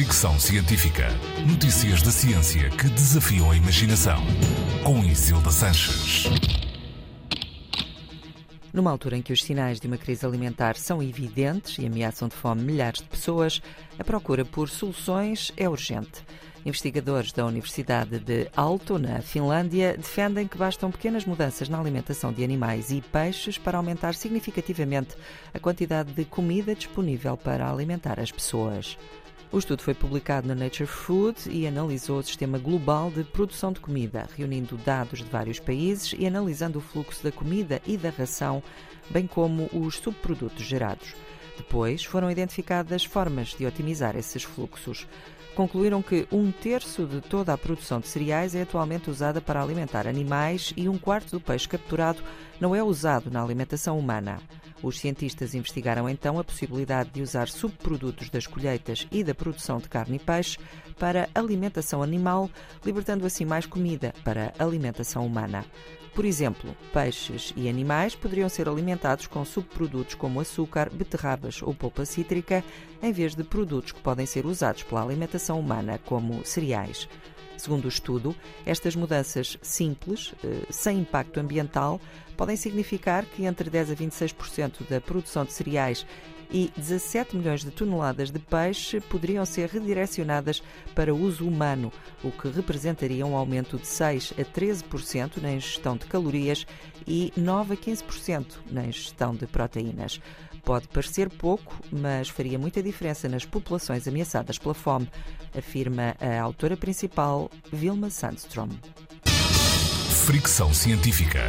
Fricção Científica. Notícias da ciência que desafiam a imaginação. Com Isilda Sanches. Numa altura em que os sinais de uma crise alimentar são evidentes e ameaçam de fome milhares de pessoas, a procura por soluções é urgente. Investigadores da Universidade de Aalto, na Finlândia, defendem que bastam pequenas mudanças na alimentação de animais e peixes para aumentar significativamente a quantidade de comida disponível para alimentar as pessoas. O estudo foi publicado na Nature Food e analisou o sistema global de produção de comida, reunindo dados de vários países e analisando o fluxo da comida e da ração, bem como os subprodutos gerados. Depois foram identificadas formas de otimizar esses fluxos. Concluíram que um terço de toda a produção de cereais é atualmente usada para alimentar animais e um quarto do peixe capturado não é usado na alimentação humana. Os cientistas investigaram então a possibilidade de usar subprodutos das colheitas e da produção de carne e peixe para alimentação animal, libertando assim mais comida para alimentação humana. Por exemplo, peixes e animais poderiam ser alimentados com subprodutos como açúcar, beterrabas ou polpa cítrica, em vez de produtos que podem ser usados pela alimentação humana, como cereais. Segundo o estudo, estas mudanças simples, eh, sem impacto ambiental, podem significar que entre 10 a 26% da produção de cereais e 17 milhões de toneladas de peixe poderiam ser redirecionadas para uso humano, o que representaria um aumento de 6 a 13% na ingestão de calorias e 9 a 15% na ingestão de proteínas. Pode parecer pouco, mas faria muita diferença nas populações ameaçadas pela fome, afirma a autora principal, Vilma Sandstrom. Fricção científica.